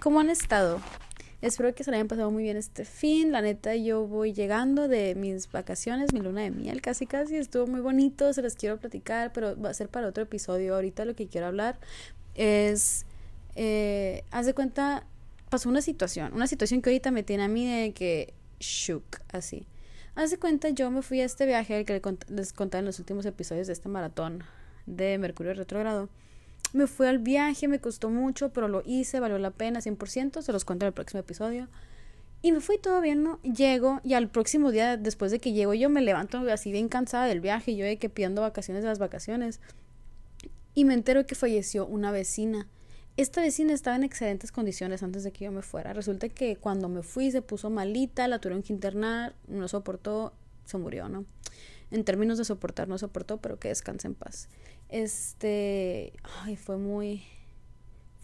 ¿Cómo han estado? Espero que se le hayan pasado muy bien este fin. La neta, yo voy llegando de mis vacaciones, mi luna de miel, casi casi. Estuvo muy bonito, se les quiero platicar, pero va a ser para otro episodio. Ahorita lo que quiero hablar es. Eh, haz de cuenta, pasó una situación, una situación que ahorita me tiene a mí de que shook, así. Haz de cuenta, yo me fui a este viaje, que les conté en los últimos episodios de este maratón de Mercurio Retrogrado me fui al viaje, me costó mucho, pero lo hice, valió la pena 100%, se los cuento en el próximo episodio. Y me fui todo bien, ¿no? Llego y al próximo día, después de que llego, yo me levanto así bien cansada del viaje, yo de que pidiendo vacaciones de las vacaciones. Y me entero que falleció una vecina. Esta vecina estaba en excelentes condiciones antes de que yo me fuera. Resulta que cuando me fui se puso malita, la tuvieron que internar, no soportó, se murió, ¿no? En términos de soportar, no soportó, pero que descanse en paz. Este, ay, fue muy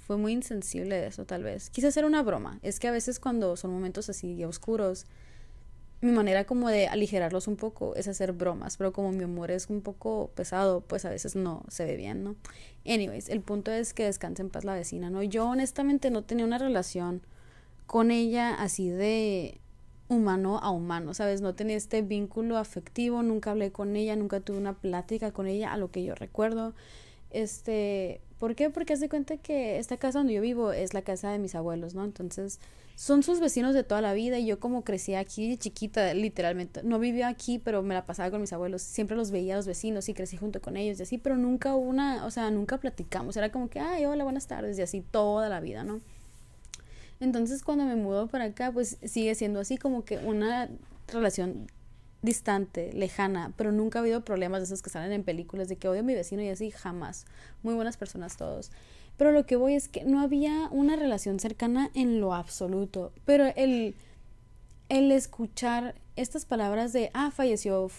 fue muy insensible eso tal vez. Quise hacer una broma. Es que a veces cuando son momentos así oscuros, mi manera como de aligerarlos un poco es hacer bromas, pero como mi humor es un poco pesado, pues a veces no se ve bien, ¿no? Anyways, el punto es que descanse en paz la vecina, ¿no? Yo honestamente no tenía una relación con ella así de humano a humano, ¿sabes? No tenía este vínculo afectivo, nunca hablé con ella, nunca tuve una plática con ella, a lo que yo recuerdo. Este, ¿por qué? Porque hace cuenta que esta casa donde yo vivo es la casa de mis abuelos, ¿no? Entonces, son sus vecinos de toda la vida y yo como crecí aquí chiquita, literalmente, no vivía aquí, pero me la pasaba con mis abuelos, siempre los veía a los vecinos y crecí junto con ellos y así, pero nunca una, o sea, nunca platicamos, era como que, ay, hola, buenas tardes y así toda la vida, ¿no? Entonces cuando me mudo para acá, pues sigue siendo así como que una relación distante, lejana, pero nunca ha habido problemas de esos que salen en películas de que odio a mi vecino y así, jamás. Muy buenas personas todos. Pero lo que voy es que no había una relación cercana en lo absoluto. Pero el, el escuchar estas palabras de, ah, falleció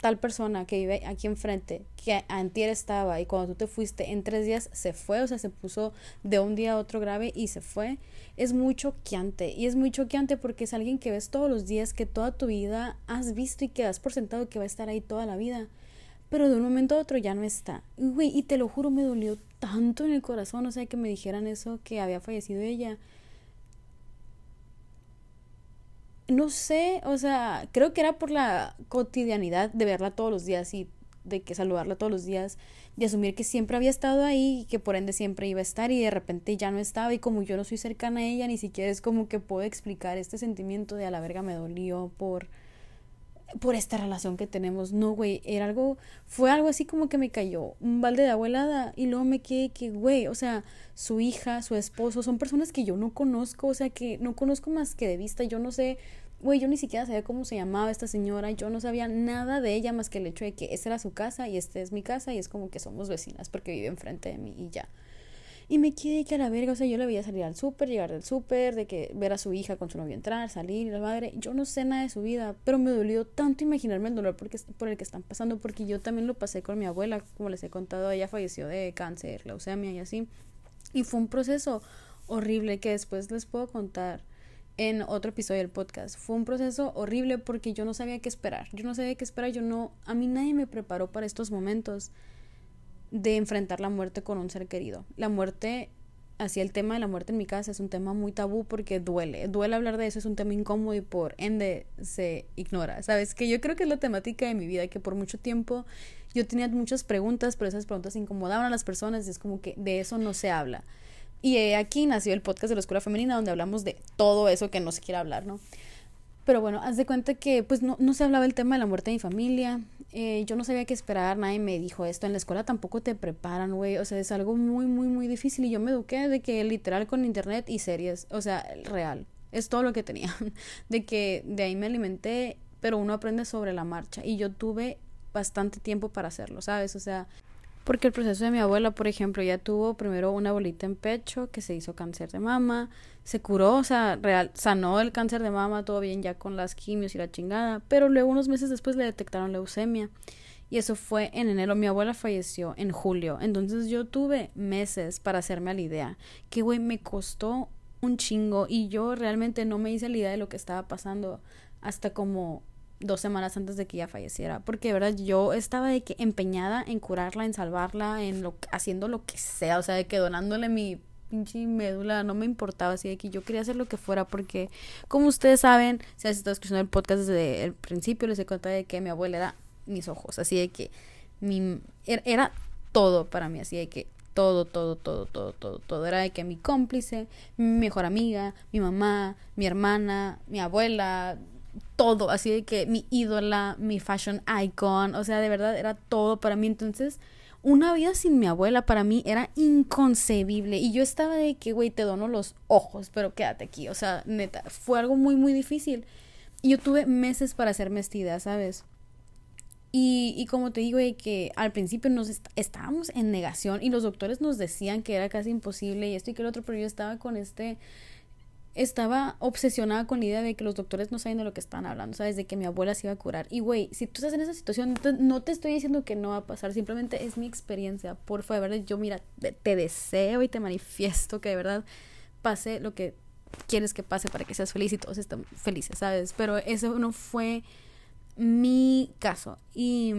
tal persona que vive aquí enfrente, que antier estaba y cuando tú te fuiste en tres días se fue, o sea, se puso de un día a otro grave y se fue, es muy choqueante. Y es muy choqueante porque es alguien que ves todos los días, que toda tu vida has visto y que das por sentado que va a estar ahí toda la vida. Pero de un momento a otro ya no está. Y te lo juro, me dolió tanto en el corazón, o sea, que me dijeran eso, que había fallecido ella. No sé, o sea, creo que era por la cotidianidad de verla todos los días y de que saludarla todos los días, de asumir que siempre había estado ahí y que por ende siempre iba a estar y de repente ya no estaba y como yo no soy cercana a ella, ni siquiera es como que puedo explicar este sentimiento de a la verga me dolió por por esta relación que tenemos. No, güey, era algo, fue algo así como que me cayó un balde de abuelada y luego me quedé que, güey, o sea, su hija, su esposo, son personas que yo no conozco, o sea, que no conozco más que de vista, yo no sé, güey, yo ni siquiera sabía cómo se llamaba esta señora, yo no sabía nada de ella más que el hecho de que esta era su casa y esta es mi casa y es como que somos vecinas porque vive enfrente de mí y ya. Y me quedé que a la verga, o sea, yo le veía salir al súper, llegar del súper, de que ver a su hija con su novio entrar, salir, la madre. Yo no sé nada de su vida, pero me dolió tanto imaginarme el dolor porque, por el que están pasando, porque yo también lo pasé con mi abuela, como les he contado, ella falleció de cáncer, leucemia y así. Y fue un proceso horrible que después les puedo contar en otro episodio del podcast. Fue un proceso horrible porque yo no sabía qué esperar. Yo no sabía qué esperar, yo no, a mí nadie me preparó para estos momentos de enfrentar la muerte con un ser querido. La muerte, así el tema de la muerte en mi casa es un tema muy tabú porque duele. Duele hablar de eso, es un tema incómodo y por ende se ignora. Sabes que yo creo que es la temática de mi vida, que por mucho tiempo yo tenía muchas preguntas, pero esas preguntas incomodaban a las personas y es como que de eso no se habla. Y aquí nació el podcast de la Escuela Femenina donde hablamos de todo eso que no se quiere hablar, ¿no? Pero bueno, haz de cuenta que pues no, no se hablaba el tema de la muerte de mi familia, eh, yo no sabía qué esperar, nadie me dijo esto, en la escuela tampoco te preparan, güey, o sea, es algo muy, muy, muy difícil y yo me eduqué de que literal con internet y series, o sea, real, es todo lo que tenía, de que de ahí me alimenté, pero uno aprende sobre la marcha y yo tuve bastante tiempo para hacerlo, ¿sabes? O sea, porque el proceso de mi abuela, por ejemplo, ya tuvo primero una bolita en pecho que se hizo cáncer de mama, se curó, o sea, real, sanó el cáncer de mama, todo bien ya con las quimios y la chingada, pero luego unos meses después le detectaron leucemia. Y eso fue en enero. Mi abuela falleció en julio. Entonces yo tuve meses para hacerme a la idea. Que, güey, me costó un chingo. Y yo realmente no me hice la idea de lo que estaba pasando hasta como dos semanas antes de que ella falleciera, porque de verdad yo estaba de que empeñada en curarla, en salvarla, en lo haciendo lo que sea, o sea, de que donándole mi pinche médula, no me importaba, así de que yo quería hacer lo que fuera, porque como ustedes saben, si has estado escuchando el podcast desde el principio, les he contado de que mi abuela era mis ojos, así de que mi, er, era todo para mí, así de que todo, todo, todo, todo, todo, todo. Era de que mi cómplice, mi mejor amiga, mi mamá, mi hermana, mi abuela, todo, así de que mi ídola, mi fashion icon, o sea, de verdad era todo para mí. Entonces, una vida sin mi abuela para mí era inconcebible. Y yo estaba de que, güey, te dono los ojos, pero quédate aquí. O sea, neta, fue algo muy, muy difícil. Y yo tuve meses para hacerme esta idea, ¿sabes? Y, y como te digo, que al principio nos estábamos en negación y los doctores nos decían que era casi imposible y esto y que el otro, pero yo estaba con este, estaba obsesionada con la idea de que los doctores no saben de lo que están hablando, ¿sabes? De que mi abuela se iba a curar. Y güey, si tú estás en esa situación, no te, estoy diciendo que no va a pasar, simplemente es mi experiencia. Por favor, yo mira, te deseo y te manifiesto que de verdad pase lo que quieres que pase para que seas feliz y todos estén felices, ¿sabes? Pero eso no fue mi caso. Y,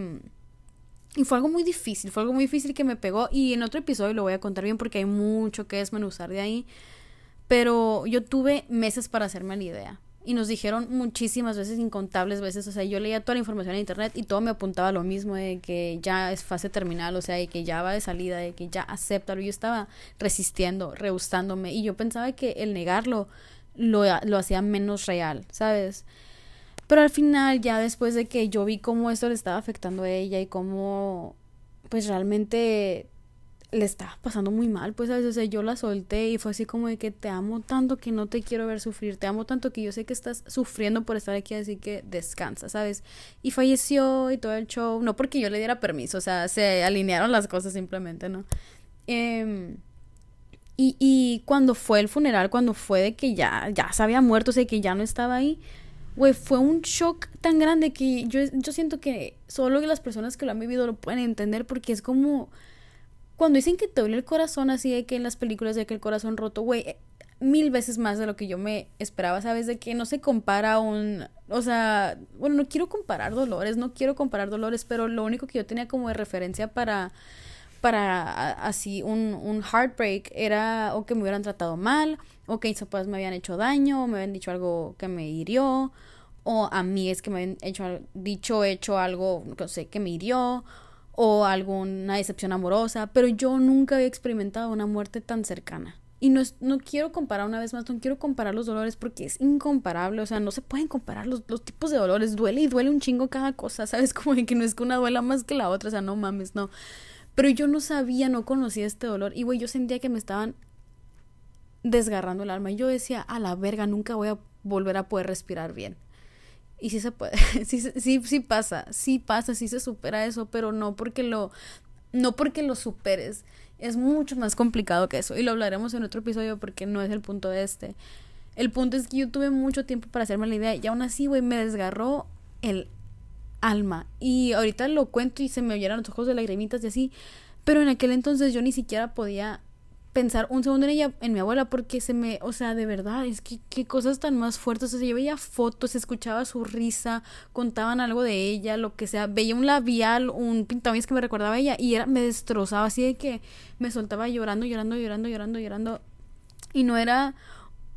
y fue algo muy difícil, fue algo muy difícil que me pegó. Y en otro episodio lo voy a contar bien porque hay mucho que desmenuzar de ahí. Pero yo tuve meses para hacerme la idea. Y nos dijeron muchísimas veces, incontables veces, o sea, yo leía toda la información en internet y todo me apuntaba a lo mismo, de que ya es fase terminal, o sea, de que ya va de salida, de que ya acepta. Yo estaba resistiendo, rehustándome y yo pensaba que el negarlo lo, lo hacía menos real, ¿sabes? Pero al final, ya después de que yo vi cómo esto le estaba afectando a ella y cómo, pues realmente le estaba pasando muy mal, pues a veces yo la solté y fue así como de que te amo tanto que no te quiero ver sufrir, te amo tanto que yo sé que estás sufriendo por estar aquí, así que descansa, ¿sabes? Y falleció y todo el show, no porque yo le diera permiso, o sea, se alinearon las cosas simplemente, ¿no? Eh, y, y cuando fue el funeral, cuando fue de que ya, ya se había muerto, o sea, que ya no estaba ahí, güey, fue un shock tan grande que yo, yo siento que solo las personas que lo han vivido lo pueden entender porque es como cuando dicen que te duele el corazón así de que en las películas de que el corazón roto, güey, eh, mil veces más de lo que yo me esperaba, ¿sabes? De que no se compara un, o sea, bueno, no quiero comparar dolores, no quiero comparar dolores, pero lo único que yo tenía como de referencia para para así un, un heartbreak era o que me hubieran tratado mal, o que mis papás me habían hecho daño, o me habían dicho algo que me hirió, o a mí es que me habían hecho, dicho, hecho algo, no sé, que me hirió, o alguna decepción amorosa, pero yo nunca había experimentado una muerte tan cercana. Y no, no quiero comparar una vez más, no quiero comparar los dolores porque es incomparable, o sea, no se pueden comparar los, los tipos de dolores, duele y duele un chingo cada cosa, ¿sabes? Como que no es que una duela más que la otra, o sea, no mames, no. Pero yo no sabía, no conocía este dolor. Y, güey, yo sentía que me estaban desgarrando el alma. Y yo decía, a la verga, nunca voy a volver a poder respirar bien. Y sí se puede, sí, sí, sí pasa, sí pasa, sí se supera eso, pero no porque lo, no porque lo superes. Es mucho más complicado que eso. Y lo hablaremos en otro episodio porque no es el punto de este. El punto es que yo tuve mucho tiempo para hacerme la idea y aún así, güey, me desgarró el alma. Y ahorita lo cuento y se me oyeron los ojos de lagrimitas y así. Pero en aquel entonces yo ni siquiera podía pensar un segundo en ella, en mi abuela, porque se me, o sea, de verdad, es que qué cosas tan más fuertes. O sea, yo veía fotos, escuchaba su risa, contaban algo de ella, lo que sea, veía un labial, un pintamientos que me recordaba a ella y era, me destrozaba así de que me soltaba llorando, llorando, llorando, llorando, llorando. Y no era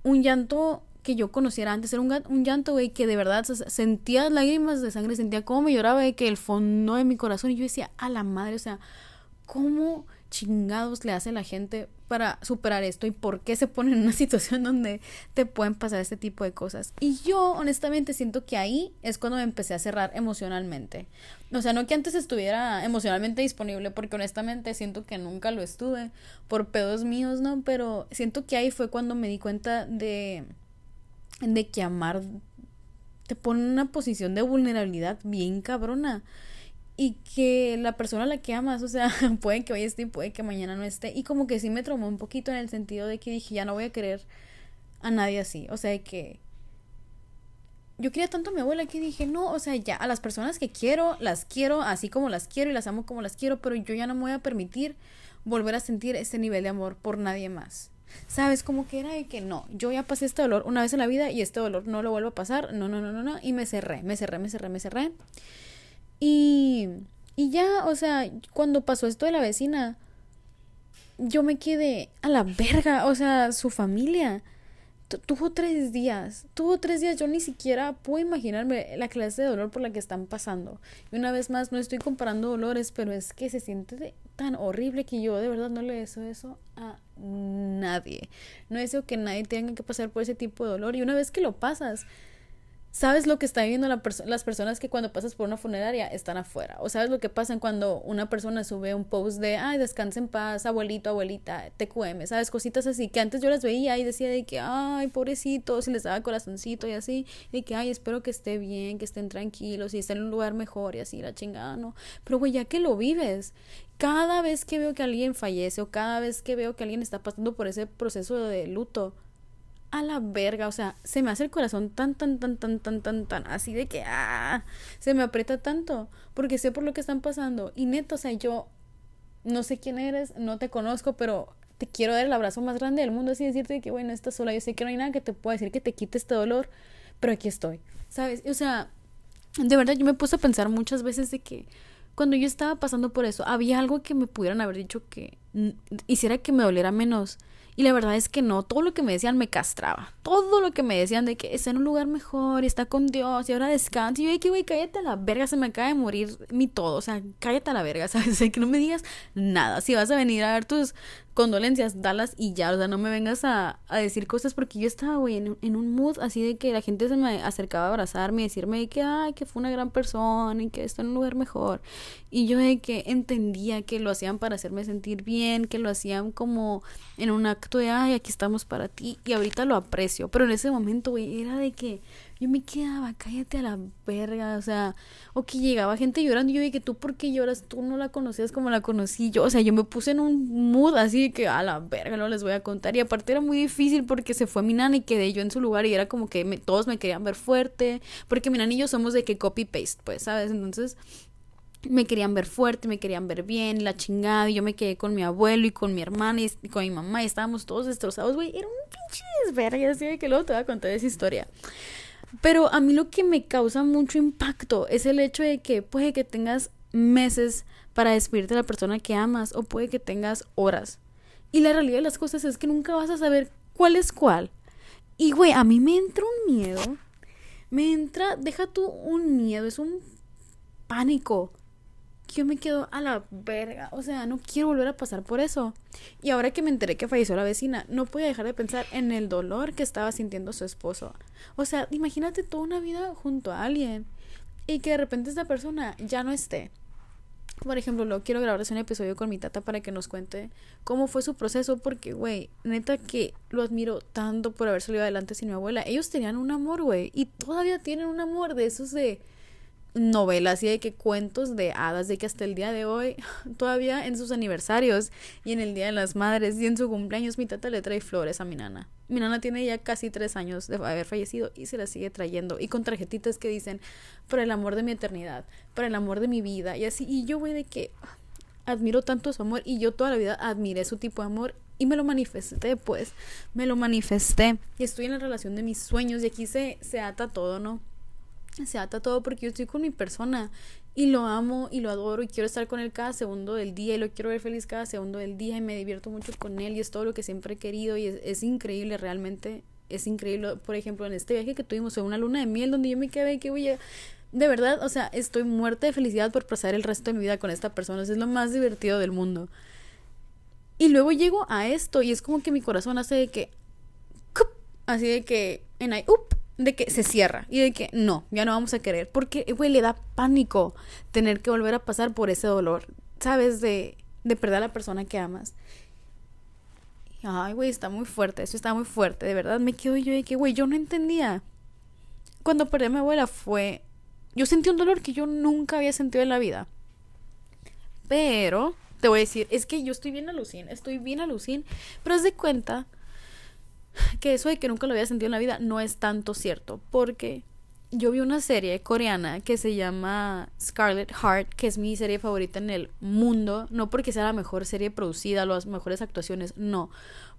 un llanto que yo conociera antes. Era un, un llanto, güey, que de verdad sentía lágrimas de sangre, sentía cómo me lloraba, de que el fondo de mi corazón. Y yo decía, a la madre, o sea, ¿cómo chingados le hace la gente para superar esto y por qué se pone en una situación donde te pueden pasar este tipo de cosas. Y yo honestamente siento que ahí es cuando me empecé a cerrar emocionalmente. O sea, no que antes estuviera emocionalmente disponible, porque honestamente siento que nunca lo estuve por pedos míos, ¿no? Pero siento que ahí fue cuando me di cuenta de de que amar te pone en una posición de vulnerabilidad bien cabrona. Y que la persona a la que amas, o sea, puede que hoy esté y puede que mañana no esté. Y como que sí me tromó un poquito en el sentido de que dije, ya no voy a querer a nadie así. O sea, que yo quería tanto a mi abuela que dije, no, o sea, ya a las personas que quiero, las quiero así como las quiero y las amo como las quiero, pero yo ya no me voy a permitir volver a sentir ese nivel de amor por nadie más. ¿Sabes? Como que era de que no, yo ya pasé este dolor una vez en la vida y este dolor no lo vuelvo a pasar, no, no, no, no, no, y me cerré, me cerré, me cerré, me cerré. Y, y ya, o sea, cuando pasó esto de la vecina, yo me quedé a la verga, o sea, su familia tuvo tres días, tuvo tres días, yo ni siquiera puedo imaginarme la clase de dolor por la que están pasando. Y una vez más, no estoy comparando dolores, pero es que se siente tan horrible que yo de verdad no le deseo eso a nadie. No deseo que nadie tenga que pasar por ese tipo de dolor. Y una vez que lo pasas, sabes lo que están viviendo las personas que cuando pasas por una funeraria están afuera. O sabes lo que pasa cuando una persona sube un post de, ay, descansa en paz, abuelito, abuelita, TQM, sabes, cositas así, que antes yo las veía y decía de que, ay, pobrecitos, y les daba corazoncito y así, y que, ay, espero que esté bien, que estén tranquilos y estén en un lugar mejor y así, la chingada, ¿no? Pero, güey, ya que lo vives, cada vez que veo que alguien fallece o cada vez que veo que alguien está pasando por ese proceso de luto, a la verga, o sea, se me hace el corazón tan, tan, tan, tan, tan, tan, tan, así de que, ah, se me aprieta tanto, porque sé por lo que están pasando. Y neto, o sea, yo no sé quién eres, no te conozco, pero te quiero dar el abrazo más grande del mundo, así decirte que, bueno, estás sola, yo sé que no hay nada que te pueda decir que te quite este dolor, pero aquí estoy, ¿sabes? O sea, de verdad yo me puse a pensar muchas veces de que cuando yo estaba pasando por eso, había algo que me pudieran haber dicho que hiciera que me doliera menos y la verdad es que no, todo lo que me decían me castraba. Todo lo que me decían de que está en un lugar mejor y está con Dios y ahora descansa. Y yo, que güey, cállate a la verga, se me acaba de morir mi todo. O sea, cállate a la verga, ¿sabes? que no me digas nada. Si vas a venir a ver tus condolencias, dalas y ya, o sea, no me vengas a, a decir cosas porque yo estaba, güey, en, en, un mood así de que la gente se me acercaba a abrazarme y decirme que, ay, que fue una gran persona y que está en un lugar mejor. Y yo de que entendía que lo hacían para hacerme sentir bien, que lo hacían como en un acto de, ay, aquí estamos para ti. Y ahorita lo aprecio, pero en ese momento, güey, era de que yo me quedaba, cállate a la verga, o sea, o que llegaba gente llorando y yo dije, tú por qué lloras, tú no la conocías como la conocí yo, o sea, yo me puse en un mood así de que a la verga no les voy a contar y aparte era muy difícil porque se fue mi nana y quedé yo en su lugar y era como que todos me querían ver fuerte, porque mi nana y yo somos de que copy paste, pues, ¿sabes? Entonces me querían ver fuerte, me querían ver bien, la chingada, y yo me quedé con mi abuelo y con mi hermana y, con mi mamá y estábamos todos destrozados, güey, era un pinche desverga, así de que luego te voy a contar esa historia. Pero a mí lo que me causa mucho impacto es el hecho de que puede que tengas meses para despedirte de la persona que amas o puede que tengas horas. Y la realidad de las cosas es que nunca vas a saber cuál es cuál. Y güey, a mí me entra un miedo. Me entra, deja tú un miedo, es un pánico yo me quedo a la verga. O sea, no quiero volver a pasar por eso. Y ahora que me enteré que falleció la vecina, no podía dejar de pensar en el dolor que estaba sintiendo su esposo. O sea, imagínate toda una vida junto a alguien y que de repente esta persona ya no esté. Por ejemplo, lo quiero grabar un episodio con mi tata para que nos cuente cómo fue su proceso, porque, güey, neta que lo admiro tanto por haber salido adelante sin mi abuela. Ellos tenían un amor, güey, y todavía tienen un amor de esos de novelas y de que cuentos de hadas, de que hasta el día de hoy, todavía en sus aniversarios y en el Día de las Madres y en su cumpleaños, mi tata le trae flores a mi nana. Mi nana tiene ya casi tres años de haber fallecido y se la sigue trayendo y con tarjetitas que dicen, por el amor de mi eternidad, por el amor de mi vida y así. Y yo, voy de que admiro tanto su amor y yo toda la vida admiré su tipo de amor y me lo manifesté, pues, me lo manifesté y estoy en la relación de mis sueños y aquí se, se ata todo, ¿no? Se ata todo porque yo estoy con mi persona y lo amo y lo adoro y quiero estar con él cada segundo del día y lo quiero ver feliz cada segundo del día y me divierto mucho con él y es todo lo que siempre he querido y es, increíble realmente es increíble por ejemplo en este viaje que tuvimos en una luna de miel donde yo me quedé que voy a de verdad, o sea, estoy muerta de felicidad por pasar el resto de mi vida con esta persona. es lo más divertido del mundo. Y luego llego a esto y es como que mi corazón hace de que... Así de que... En de que se cierra y de que no, ya no vamos a querer. Porque, güey, le da pánico tener que volver a pasar por ese dolor, ¿sabes? De, de perder a la persona que amas. Ay, güey, está muy fuerte, eso está muy fuerte, de verdad. Me quedo yo de que, güey, yo no entendía. Cuando perdí a mi abuela fue... Yo sentí un dolor que yo nunca había sentido en la vida. Pero, te voy a decir, es que yo estoy bien alucin, estoy bien alucin, pero es de cuenta que eso de que nunca lo había sentido en la vida no es tanto cierto, porque yo vi una serie coreana que se llama Scarlet Heart, que es mi serie favorita en el mundo, no porque sea la mejor serie producida, las mejores actuaciones, no,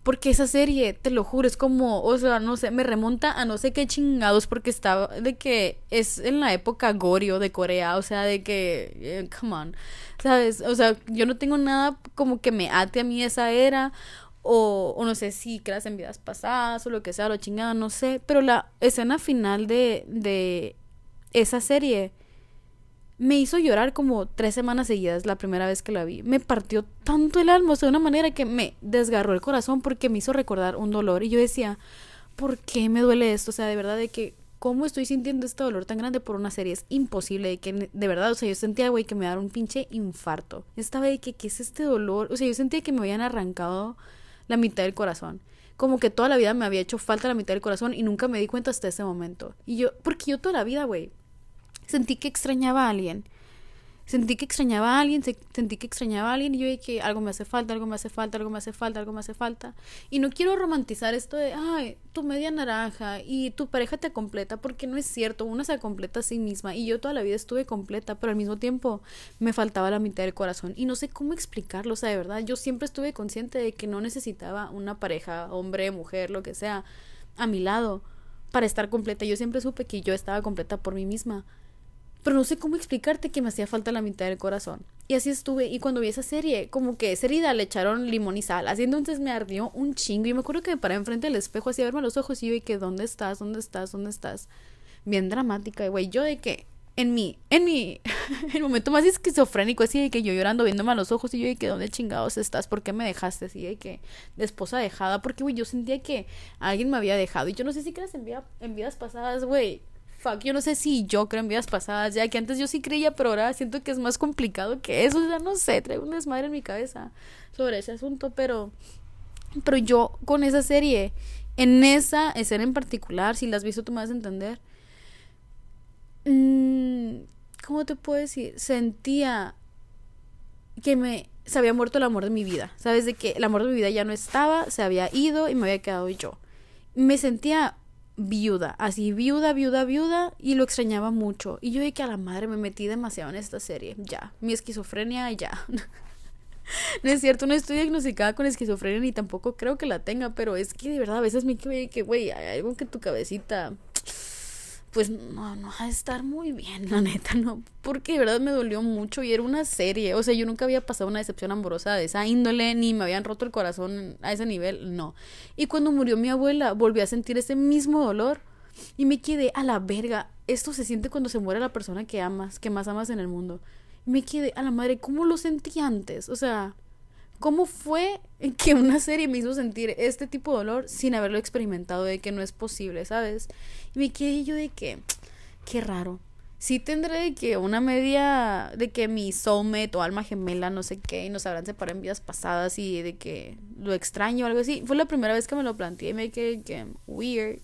Porque esa serie, te lo juro, es como, o sea, no sé, me remonta a no sé qué chingados porque estaba de que es en la época Gorio de Corea, o sea, de que, eh, come on, ¿sabes? O sea, yo no tengo nada como que me ate a mí esa era o, o no sé si creas en vidas pasadas o lo que sea, lo chingado, no sé, pero la escena final de, de esa serie me hizo llorar como tres semanas seguidas la primera vez que la vi. Me partió tanto el alma, o sea, de una manera que me desgarró el corazón porque me hizo recordar un dolor. Y yo decía, ¿por qué me duele esto? O sea, de verdad, de que, ¿cómo estoy sintiendo este dolor tan grande por una serie? Es imposible, de que, de verdad, o sea, yo sentía, güey, que me daba un pinche infarto. Estaba de que, ¿qué es este dolor? O sea, yo sentía que me habían arrancado la mitad del corazón. Como que toda la vida me había hecho falta la mitad del corazón y nunca me di cuenta hasta ese momento. Y yo, porque yo toda la vida, güey, sentí que extrañaba a alguien. Sentí que extrañaba a alguien, sentí que extrañaba a alguien y yo dije, algo me hace falta, algo me hace falta, algo me hace falta, algo me hace falta. Y no quiero romantizar esto de, ay, tu media naranja y tu pareja te completa, porque no es cierto, una se completa a sí misma y yo toda la vida estuve completa, pero al mismo tiempo me faltaba la mitad del corazón y no sé cómo explicarlo, o sea, de verdad, yo siempre estuve consciente de que no necesitaba una pareja, hombre, mujer, lo que sea, a mi lado para estar completa. Yo siempre supe que yo estaba completa por mí misma pero no sé cómo explicarte que me hacía falta la mitad del corazón. Y así estuve, y cuando vi esa serie, como que esa herida le echaron limón y sal, así entonces me ardió un chingo, y me acuerdo que me paré enfrente del espejo así a verme a los ojos, y yo, y que, ¿dónde estás? ¿Dónde estás? ¿Dónde estás? Bien dramática, güey, yo de que, en mi, en mi, el momento más esquizofrénico, así de que yo llorando, viéndome a los ojos, y yo de que, ¿dónde chingados estás? ¿Por qué me dejaste? Así de que, de esposa dejada, porque, güey, yo sentía que alguien me había dejado, y yo no sé si creas en, en vidas pasadas, güey, fuck, yo no sé si yo creo en vidas pasadas, ya que antes yo sí creía, pero ahora siento que es más complicado que eso, ya no sé, traigo un desmadre en mi cabeza sobre ese asunto, pero, pero yo con esa serie, en esa escena en particular, si la has visto tú me vas a entender, mm, ¿cómo te puedo decir? Sentía que me se había muerto el amor de mi vida, sabes de que el amor de mi vida ya no estaba, se había ido y me había quedado yo. Me sentía viuda, así viuda, viuda, viuda, y lo extrañaba mucho. Y yo de que a la madre me metí demasiado en esta serie, ya, mi esquizofrenia, ya. no es cierto, no estoy diagnosticada con esquizofrenia ni tampoco creo que la tenga, pero es que de verdad a veces me que, que güey, hay algo que tu cabecita pues no, no va a estar muy bien, la neta, no, porque de verdad me dolió mucho y era una serie, o sea, yo nunca había pasado una decepción amorosa de esa índole, ni me habían roto el corazón a ese nivel, no. Y cuando murió mi abuela, volví a sentir ese mismo dolor y me quedé a la verga. Esto se siente cuando se muere la persona que amas, que más amas en el mundo. Y me quedé a la madre, ¿cómo lo sentí antes? O sea, ¿Cómo fue que una serie me hizo sentir este tipo de dolor sin haberlo experimentado? De que no es posible, ¿sabes? Y me quedé yo de que, qué raro. Sí tendré de que una media de que mi soulmate o alma gemela, no sé qué, y nos habrán separado en vidas pasadas y de que lo extraño o algo así. Fue la primera vez que me lo planteé y me quedé que weird.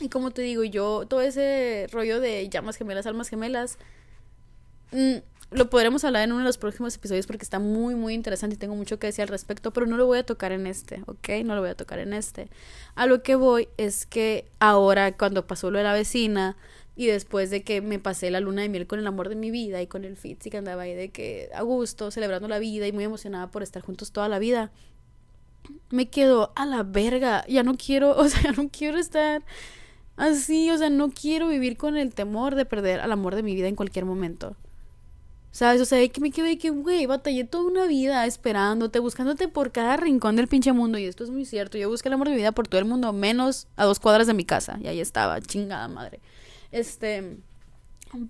Y como te digo, yo, todo ese rollo de llamas gemelas, almas gemelas, mmm, lo podremos hablar en uno de los próximos episodios porque está muy, muy interesante y tengo mucho que decir al respecto, pero no lo voy a tocar en este, ¿ok? No lo voy a tocar en este. A lo que voy es que ahora, cuando pasó lo de la vecina y después de que me pasé la luna de miel con el amor de mi vida y con el Fitz y que andaba ahí de que a gusto, celebrando la vida y muy emocionada por estar juntos toda la vida, me quedo a la verga. Ya no quiero, o sea, ya no quiero estar así, o sea, no quiero vivir con el temor de perder al amor de mi vida en cualquier momento. ¿Sabes? O sea, que me quedé que, güey, batallé toda una vida esperándote, buscándote por cada rincón del pinche mundo. Y esto es muy cierto. Yo busqué el amor de vida por todo el mundo, menos a dos cuadras de mi casa. Y ahí estaba, chingada madre. Este.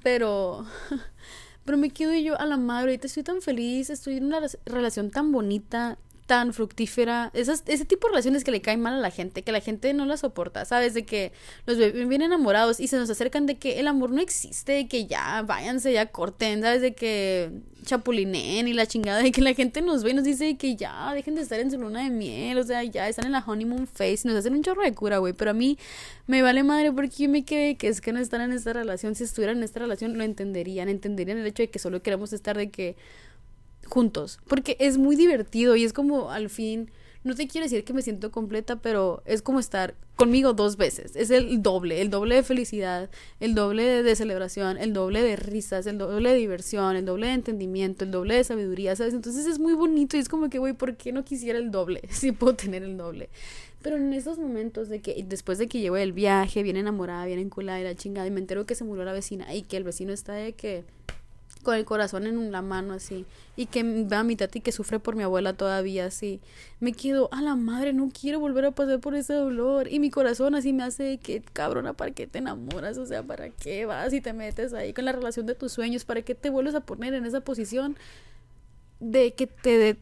Pero. Pero me quedo yo a la madre. Ahorita estoy tan feliz. Estoy en una relación tan bonita tan fructífera, esas, ese tipo de relaciones que le caen mal a la gente, que la gente no la soporta, ¿sabes? De que los vienen enamorados y se nos acercan de que el amor no existe, de que ya váyanse, ya corten, ¿sabes? De que chapulinen y la chingada, de que la gente nos ve y nos dice que ya dejen de estar en su luna de miel, o sea, ya están en la honeymoon face, nos hacen un chorro de cura, güey, pero a mí me vale madre porque yo me quedé que es que no están en esta relación, si estuvieran en esta relación lo entenderían, entenderían el hecho de que solo queremos estar de que juntos, porque es muy divertido y es como al fin no te quiero decir que me siento completa, pero es como estar conmigo dos veces. Es el doble, el doble de felicidad, el doble de celebración, el doble de risas, el doble de diversión, el doble de entendimiento, el doble de sabiduría, ¿sabes? Entonces es muy bonito y es como que, güey, ¿por qué no quisiera el doble? Si puedo tener el doble. Pero en esos momentos de que después de que llevo el viaje, bien enamorada, bien enculada y la chingada, y me entero que se murió la vecina y que el vecino está de que con el corazón en la mano así y que va a mi tati que sufre por mi abuela todavía así me quedo a la madre no quiero volver a pasar por ese dolor y mi corazón así me hace que cabrona para qué te enamoras o sea para qué vas y te metes ahí con la relación de tus sueños para qué te vuelves a poner en esa posición de que te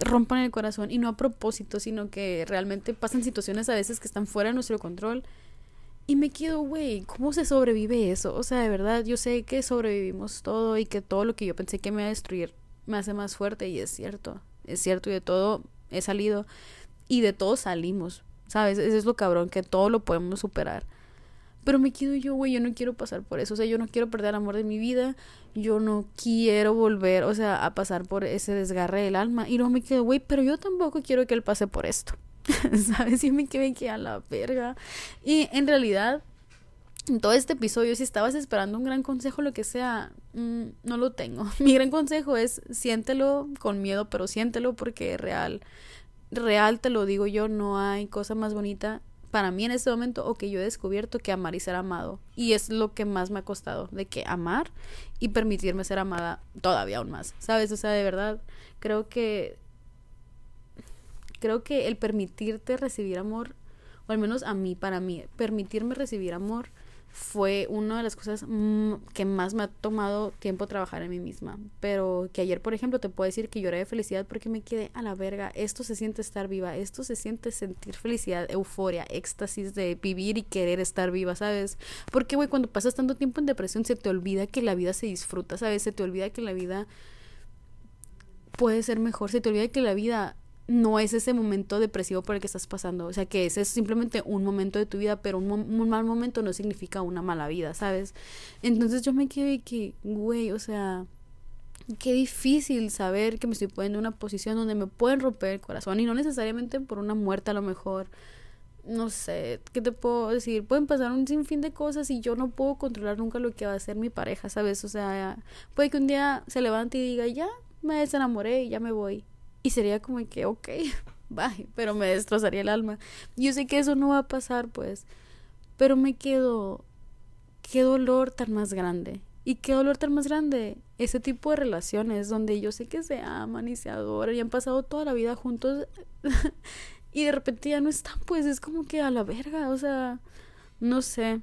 rompan el corazón y no a propósito, sino que realmente pasan situaciones a veces que están fuera de nuestro control. Y me quedo, güey, ¿cómo se sobrevive eso? O sea, de verdad, yo sé que sobrevivimos todo y que todo lo que yo pensé que me iba a destruir me hace más fuerte y es cierto, es cierto y de todo he salido y de todo salimos, ¿sabes? Eso es lo cabrón, que todo lo podemos superar. Pero me quedo yo, güey, yo no quiero pasar por eso. O sea, yo no quiero perder el amor de mi vida. Yo no quiero volver, o sea, a pasar por ese desgarre del alma. Y no me quedo, güey, pero yo tampoco quiero que él pase por esto. ¿Sabes? Y me quedé que a la verga. Y en realidad, en todo este episodio, si estabas esperando un gran consejo, lo que sea, mm, no lo tengo. Mi gran consejo es siéntelo con miedo, pero siéntelo porque es real. Real te lo digo yo, no hay cosa más bonita para mí en este momento o que yo he descubierto que amar y ser amado. Y es lo que más me ha costado, de que amar y permitirme ser amada todavía aún más. ¿Sabes? O sea, de verdad, creo que creo que el permitirte recibir amor, o al menos a mí, para mí, permitirme recibir amor fue una de las cosas mm, que más me ha tomado tiempo trabajar en mí misma. Pero que ayer, por ejemplo, te puedo decir que lloré de felicidad porque me quedé a la verga. Esto se siente estar viva, esto se siente sentir felicidad, euforia, éxtasis de vivir y querer estar viva, ¿sabes? Porque, güey, cuando pasas tanto tiempo en depresión se te olvida que la vida se disfruta, ¿sabes? Se te olvida que la vida puede ser mejor, se te olvida que la vida no es ese momento depresivo por el que estás pasando. O sea, que ese es simplemente un momento de tu vida, pero un, mal momento no significa una mala vida, ¿sabes? Entonces yo me quedé que, güey, o sea, qué difícil saber que me estoy poniendo en una posición donde me pueden romper el corazón y no necesariamente por una muerte a lo mejor. No sé, ¿qué te puedo decir? Pueden pasar un sinfín de cosas y yo no puedo controlar nunca lo que va a hacer mi pareja, ¿sabes? O sea, puede que un día se levante y diga, ya, me desenamoré y ya me voy y sería como que, ok, bye, pero me destrozaría el alma. Yo sé que eso no va a pasar, pues, pero me quedo, qué dolor tan más grande. Y qué dolor tan más grande. Ese tipo de relaciones donde yo sé que se aman y se adoran y han pasado toda la vida juntos y de repente ya no están, pues es como que a la verga, o sea, no sé.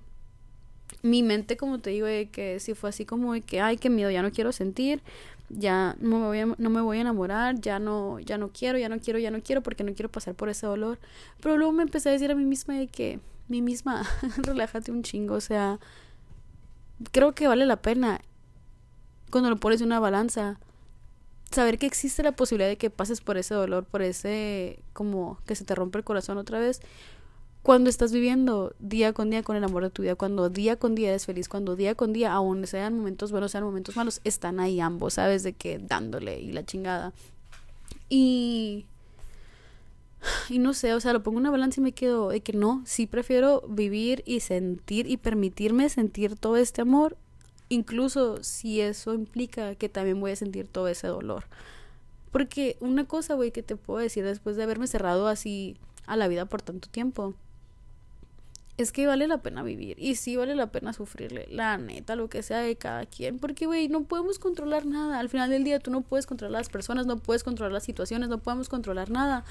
Mi mente, como te digo, de que si fue así como de que, ay, qué miedo, ya no quiero sentir, ya no me voy a, no me voy a enamorar, ya no, ya no quiero, ya no quiero, ya no quiero porque no quiero pasar por ese dolor. Pero luego me empecé a decir a mí misma de que, mí misma, relájate un chingo, o sea, creo que vale la pena cuando lo pones en una balanza saber que existe la posibilidad de que pases por ese dolor, por ese como que se te rompe el corazón otra vez, cuando estás viviendo día con día con el amor de tu vida, cuando día con día eres feliz, cuando día con día, aún sean momentos buenos, sean momentos malos, están ahí ambos, ¿sabes? De que dándole y la chingada. Y. Y no sé, o sea, lo pongo en una balanza y me quedo de que no, sí prefiero vivir y sentir y permitirme sentir todo este amor, incluso si eso implica que también voy a sentir todo ese dolor. Porque una cosa, güey, que te puedo decir después de haberme cerrado así a la vida por tanto tiempo es que vale la pena vivir y sí vale la pena sufrirle, la neta, lo que sea de cada quien, porque güey, no podemos controlar nada, al final del día tú no puedes controlar las personas, no puedes controlar las situaciones, no podemos controlar nada.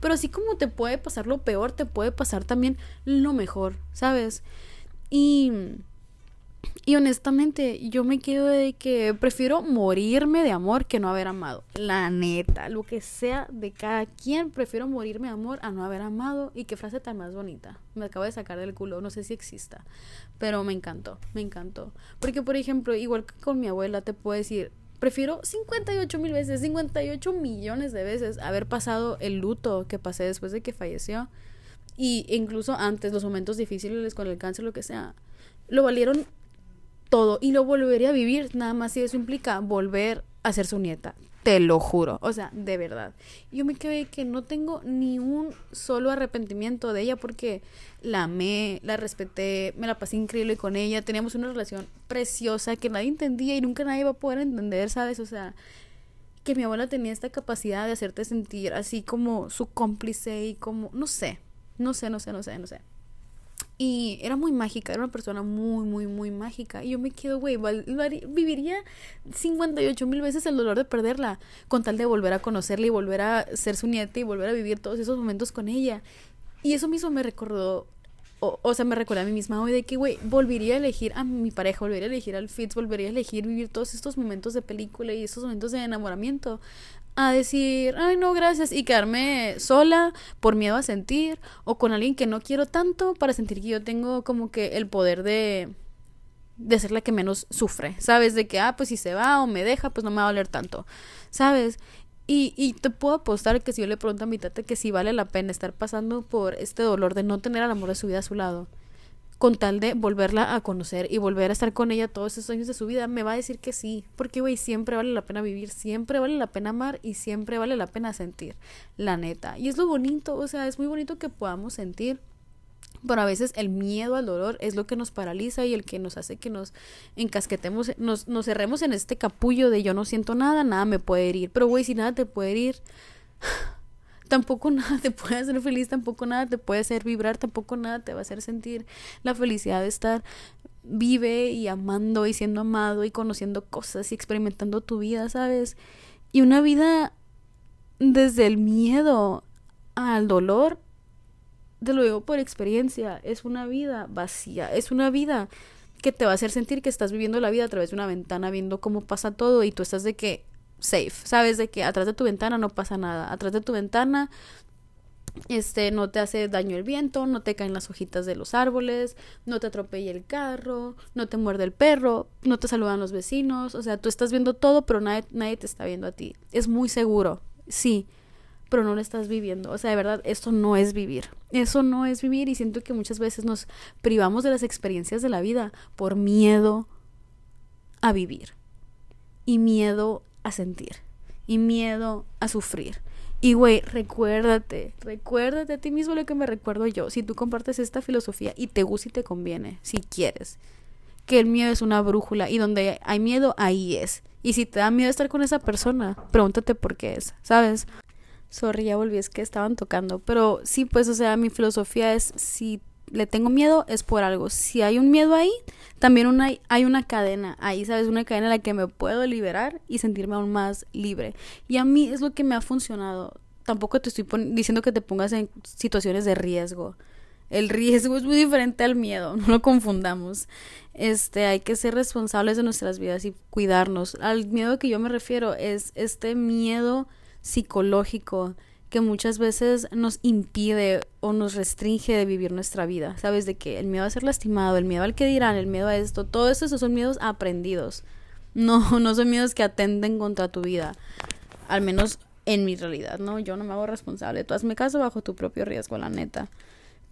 Pero así como te puede pasar lo peor, te puede pasar también lo mejor, ¿sabes? Y y honestamente, yo me quedo de que prefiero morirme de amor que no haber amado. La neta, lo que sea de cada quien, prefiero morirme de amor a no haber amado. Y qué frase tan más bonita. Me acabo de sacar del culo, no sé si exista. Pero me encantó, me encantó. Porque, por ejemplo, igual que con mi abuela, te puedo decir, prefiero 58 mil veces, 58 millones de veces haber pasado el luto que pasé después de que falleció. Y incluso antes, los momentos difíciles con el cáncer, lo que sea, lo valieron todo y lo volvería a vivir, nada más si eso implica volver a ser su nieta. Te lo juro, o sea, de verdad. Yo me quedé que no tengo ni un solo arrepentimiento de ella porque la amé, la respeté, me la pasé increíble con ella, teníamos una relación preciosa que nadie entendía y nunca nadie va a poder entender, ¿sabes? O sea, que mi abuela tenía esta capacidad de hacerte sentir así como su cómplice y como, no sé, no sé, no sé, no sé, no sé. Y era muy mágica, era una persona muy, muy, muy mágica. Y yo me quedo, güey, viviría 58 mil veces el dolor de perderla, con tal de volver a conocerla y volver a ser su nieta y volver a vivir todos esos momentos con ella. Y eso mismo me recordó, o, o sea, me recuerda a mí misma hoy de que, güey, volvería a elegir a mi pareja, volvería a elegir al Fitz, volvería a elegir vivir todos estos momentos de película y estos momentos de enamoramiento a decir, ay no, gracias, y quedarme sola por miedo a sentir, o con alguien que no quiero tanto para sentir que yo tengo como que el poder de, de ser la que menos sufre, ¿sabes? De que, ah, pues si se va o me deja, pues no me va a doler tanto, ¿sabes? Y, y te puedo apostar que si yo le pregunto a mi tata que si vale la pena estar pasando por este dolor de no tener al amor de su vida a su lado, con tal de volverla a conocer y volver a estar con ella todos esos años de su vida, me va a decir que sí, porque güey, siempre vale la pena vivir, siempre vale la pena amar y siempre vale la pena sentir, la neta. Y es lo bonito, o sea, es muy bonito que podamos sentir. Pero a veces el miedo al dolor es lo que nos paraliza y el que nos hace que nos encasquetemos, nos, nos cerremos en este capullo de yo no siento nada, nada me puede herir. Pero güey, si nada te puede herir, tampoco nada te puede hacer feliz, tampoco nada te puede hacer vibrar, tampoco nada te va a hacer sentir la felicidad de estar vive y amando y siendo amado y conociendo cosas y experimentando tu vida, ¿sabes? Y una vida desde el miedo al dolor, te lo digo por experiencia, es una vida vacía, es una vida que te va a hacer sentir que estás viviendo la vida a través de una ventana viendo cómo pasa todo y tú estás de que safe, sabes de que atrás de tu ventana no pasa nada, atrás de tu ventana este no te hace daño el viento, no te caen las hojitas de los árboles, no te atropella el carro, no te muerde el perro, no te saludan los vecinos, o sea, tú estás viendo todo, pero nadie, nadie te está viendo a ti. Es muy seguro, sí, pero no lo estás viviendo. O sea, de verdad, esto no es vivir. Eso no es vivir y siento que muchas veces nos privamos de las experiencias de la vida por miedo a vivir y miedo a sentir y miedo a sufrir. Y güey, recuérdate, recuérdate a ti mismo lo que me recuerdo yo. Si tú compartes esta filosofía y te gusta y te conviene, si quieres, que el miedo es una brújula y donde hay miedo, ahí es. Y si te da miedo estar con esa persona, pregúntate por qué es, ¿sabes? Sorry, ya volví, es que estaban tocando. Pero sí, pues, o sea, mi filosofía es si le tengo miedo es por algo. Si hay un miedo ahí, también hay una cadena ahí, ¿sabes? Una cadena en la que me puedo liberar y sentirme aún más libre. Y a mí es lo que me ha funcionado. Tampoco te estoy diciendo que te pongas en situaciones de riesgo. El riesgo es muy diferente al miedo, no lo confundamos. Este, hay que ser responsables de nuestras vidas y cuidarnos. Al miedo que yo me refiero es este miedo psicológico que muchas veces nos impide o nos restringe de vivir nuestra vida. ¿Sabes? De que el miedo a ser lastimado, el miedo al que dirán, el miedo a esto, todos esos son miedos aprendidos. No, no son miedos que atenden contra tu vida. Al menos en mi realidad, ¿no? Yo no me hago responsable. Tú hazme caso bajo tu propio riesgo, la neta.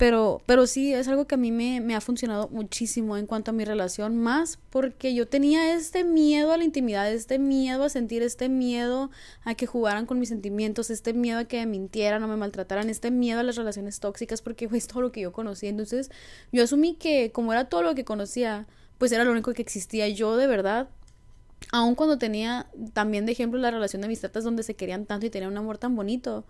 Pero, pero sí, es algo que a mí me, ha funcionado muchísimo en cuanto a mi relación, más porque yo tenía este miedo a la intimidad, este miedo a sentir, este miedo a que jugaran con mis sentimientos, este miedo a que me mintieran o me maltrataran, este miedo a las relaciones tóxicas, porque fue todo lo que yo conocía. Entonces, yo asumí que como era todo lo que conocía, pues era lo único que existía. Yo de verdad aun cuando tenía también de ejemplo la relación de mis tatas donde se querían tanto y tenían un amor tan bonito,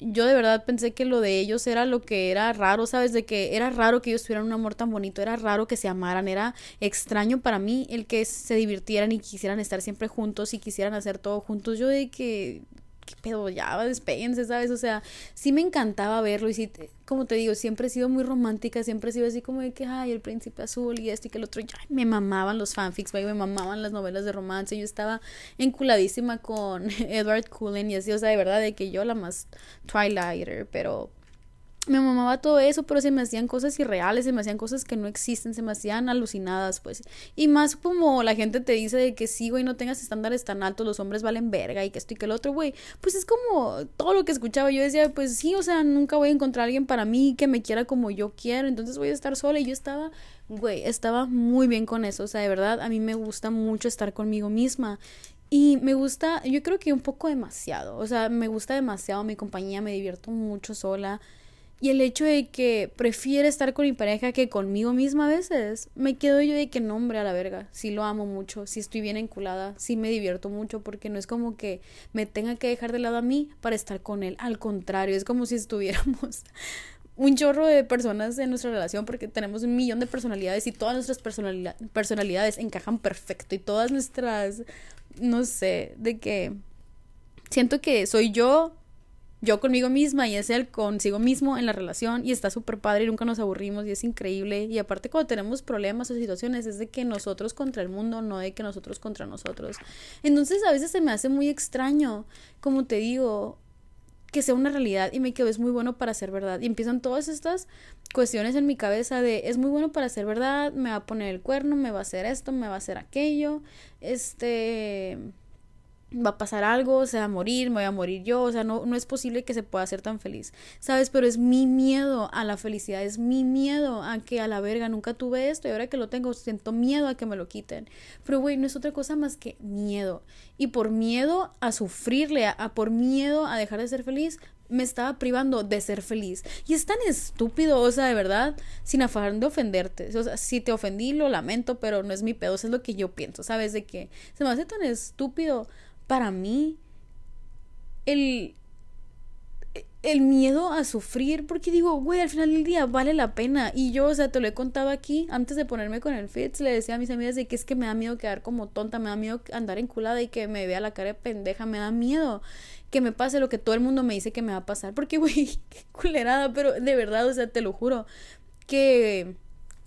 yo de verdad pensé que lo de ellos era lo que era raro, ¿sabes? De que era raro que ellos tuvieran un amor tan bonito, era raro que se amaran, era extraño para mí el que se divirtieran y quisieran estar siempre juntos y quisieran hacer todo juntos. Yo de que pero ya, despéguense, ¿sabes? O sea, sí me encantaba verlo y sí, como te digo, siempre he sido muy romántica, siempre he sido así como de que, ay, el príncipe azul y esto y que el otro, ya me mamaban los fanfics, me mamaban las novelas de romance, yo estaba enculadísima con Edward Cullen y así, o sea, de verdad, de que yo la más Twilighter, pero me mamaba todo eso, pero se me hacían cosas irreales, se me hacían cosas que no existen, se me hacían alucinadas, pues. Y más como la gente te dice de que sí, güey, no tengas estándares tan altos, los hombres valen verga y que esto y que el otro, güey. Pues es como todo lo que escuchaba. Yo decía, pues sí, o sea, nunca voy a encontrar a alguien para mí que me quiera como yo quiero, entonces voy a estar sola. Y yo estaba, güey, estaba muy bien con eso, o sea, de verdad, a mí me gusta mucho estar conmigo misma. Y me gusta, yo creo que un poco demasiado, o sea, me gusta demasiado mi compañía, me divierto mucho sola. Y el hecho de que prefiere estar con mi pareja que conmigo misma a veces, me quedo yo de que no, hombre, a la verga. Sí lo amo mucho, sí estoy bien enculada, sí me divierto mucho, porque no es como que me tenga que dejar de lado a mí para estar con él. Al contrario, es como si estuviéramos un chorro de personas en nuestra relación porque tenemos un millón de personalidades y todas nuestras personalidades encajan perfecto y todas nuestras, no sé, de que siento que soy yo yo conmigo misma y es él consigo mismo en la relación y está súper padre y nunca nos aburrimos y es increíble. Y aparte cuando tenemos problemas o situaciones es de que nosotros contra el mundo, no de que nosotros contra nosotros. Entonces a veces se me hace muy extraño, como te digo, que sea una realidad y me quedo es muy bueno para ser verdad. Y empiezan todas estas cuestiones en mi cabeza de es muy bueno para ser verdad, me va a poner el cuerno, me va a hacer esto, me va a hacer aquello, este va a pasar algo, se va a morir, me voy a morir yo, o sea, no, no es posible que se pueda ser tan feliz, ¿sabes? Pero es mi miedo a la felicidad, es mi miedo a que a la verga nunca tuve esto y ahora que lo tengo siento miedo a que me lo quiten. Pero, güey, no es otra cosa más que miedo. Y por miedo a sufrirle, a, por miedo a dejar de ser feliz, me estaba privando de ser feliz. Y es tan estúpido, o sea, de verdad, sin afán de ofenderte. O sea, si te ofendí, lo lamento, pero no es mi pedo, eso es lo que yo pienso, ¿sabes? De que se me hace tan estúpido para mí el, el miedo a sufrir, porque digo, güey, al final del día vale la pena. Y yo, o sea, te lo he contado aquí, antes de ponerme con el Fitz, le decía a mis amigas de que es que me da miedo quedar como tonta, me da miedo andar enculada y que me vea la cara de pendeja, me da miedo que me pase lo que todo el mundo me dice que me va a pasar. Porque, güey, qué culerada, pero de verdad, o sea, te lo juro, que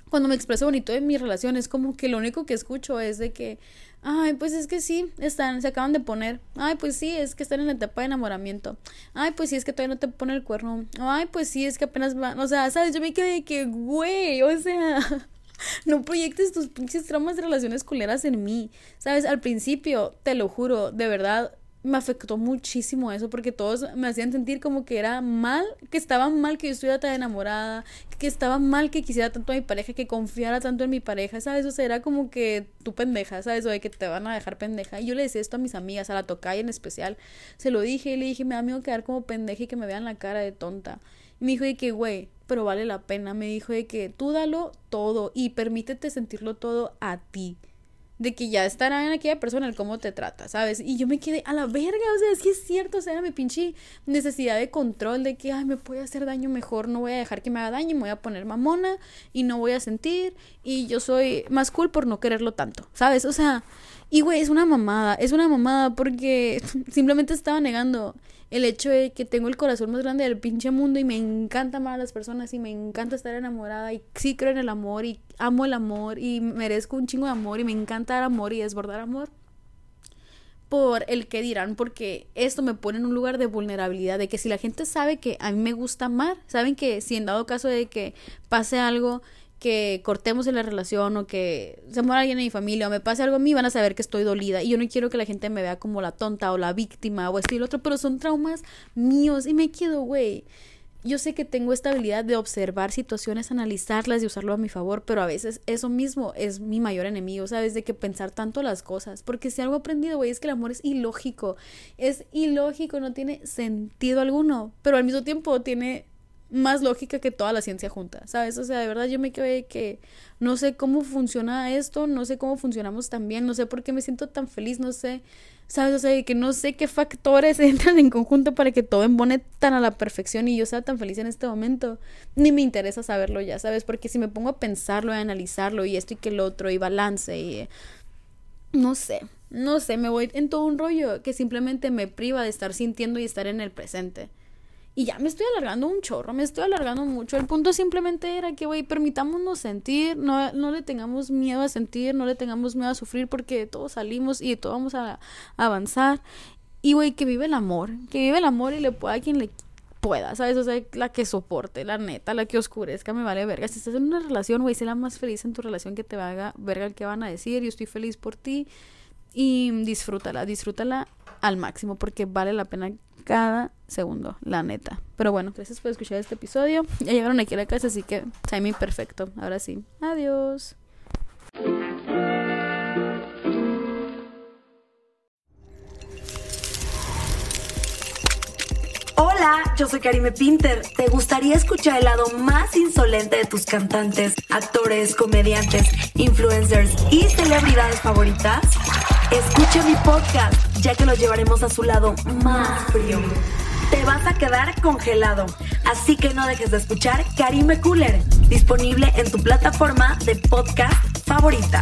cuando me expreso bonito en mis relaciones, como que lo único que escucho es de que, Ay, pues es que sí, están, se acaban de poner. Ay, pues sí, es que están en la etapa de enamoramiento. Ay, pues sí, es que todavía no te pone el cuerno. Ay, pues sí, es que apenas van. O sea, ¿sabes? Yo me quedé de que, güey, o sea, no proyectes tus pinches tramas de relaciones culeras en mí. ¿Sabes? Al principio, te lo juro, de verdad, me afectó muchísimo eso porque todos me hacían sentir como que era mal, que estaba mal que yo estuviera tan enamorada, que estaba mal que quisiera tanto a mi pareja, que confiara tanto en mi pareja, ¿sabes? O sea, era como que tú pendeja, ¿sabes? O de que te van a dejar pendeja. Y yo le decía esto a mis amigas, a la tocaya en especial, se lo dije y le dije, me da miedo quedar como pendeja y que me vean la cara de tonta. Y me dijo de que, güey, pero vale la pena. Me dijo de que tú dalo todo y permítete sentirlo todo a ti de que ya estará en aquella persona el cómo te trata, ¿sabes? Y yo me quedé a la verga, o sea, es que es cierto, o sea, mi pinche necesidad de control de que, ay, me puede hacer daño mejor, no voy a dejar que me haga daño, me voy a poner mamona y no voy a sentir y yo soy más cool por no quererlo tanto, ¿sabes? O sea, y güey, es una mamada, es una mamada porque simplemente estaba negando el hecho de que tengo el corazón más grande del pinche mundo y me encanta amar a las personas y me encanta estar enamorada y sí creo en el amor y amo el amor y merezco un chingo de amor y me encanta dar amor y desbordar amor por el que dirán, porque esto me pone en un lugar de vulnerabilidad, de que si la gente sabe que a mí me gusta amar, saben que si en dado caso de que pase algo que cortemos en la relación o que se muera alguien en mi familia o me pase algo a mí, van a saber que estoy dolida. Y yo no quiero que la gente me vea como la tonta o la víctima o esto y lo otro, pero son traumas míos y me quedo, güey. Yo sé que tengo esta habilidad de observar situaciones, analizarlas y usarlo a mi favor, pero a veces eso mismo es mi mayor enemigo, ¿sabes? De que pensar tanto las cosas. Porque si algo he aprendido, güey, es que el amor es ilógico. Es ilógico, no tiene sentido alguno, pero al mismo tiempo tiene más lógica que toda la ciencia junta, ¿sabes? O sea, de verdad yo me quedé que no sé cómo funciona esto, no sé cómo funcionamos tan bien, no sé por qué me siento tan feliz, no sé, ¿sabes? O sea, que no sé qué factores entran en conjunto para que todo embone tan a la perfección y yo sea tan feliz en este momento. Ni me interesa saberlo ya, ¿sabes? Porque si me pongo a pensarlo, a analizarlo y esto y que el otro y balance y... No sé, no sé, me voy en todo un rollo que simplemente me priva de estar sintiendo y estar en el presente. Y ya me estoy alargando un chorro, me estoy alargando mucho. El punto simplemente era que, güey, permitámonos sentir, no, no le tengamos miedo a sentir, no le tengamos miedo a sufrir porque todos salimos y todos vamos a, avanzar. Y, güey, que vive el amor, que vive el amor y le pueda a quien le pueda, ¿sabes? O sea, la que soporte, la neta, la que oscurezca, me vale verga. Si estás en una relación, güey, sé la más feliz en tu relación que te haga verga el que van a decir. Yo estoy feliz por ti y disfrútala, disfrútala al máximo porque vale la pena cada segundo, la neta. Pero bueno, gracias por escuchar este episodio. Ya llegaron aquí a la casa, así que timing perfecto. Ahora sí, adiós. Hola, yo soy Karime Pinter. ¿Te gustaría escuchar el lado más insolente de tus cantantes, actores, comediantes, influencers y celebridades favoritas? Escucha mi podcast ya que los llevaremos a su lado más frío. Te vas a quedar congelado, así que no dejes de escuchar Karime Cooler, disponible en tu plataforma de podcast favorita.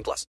18 plus.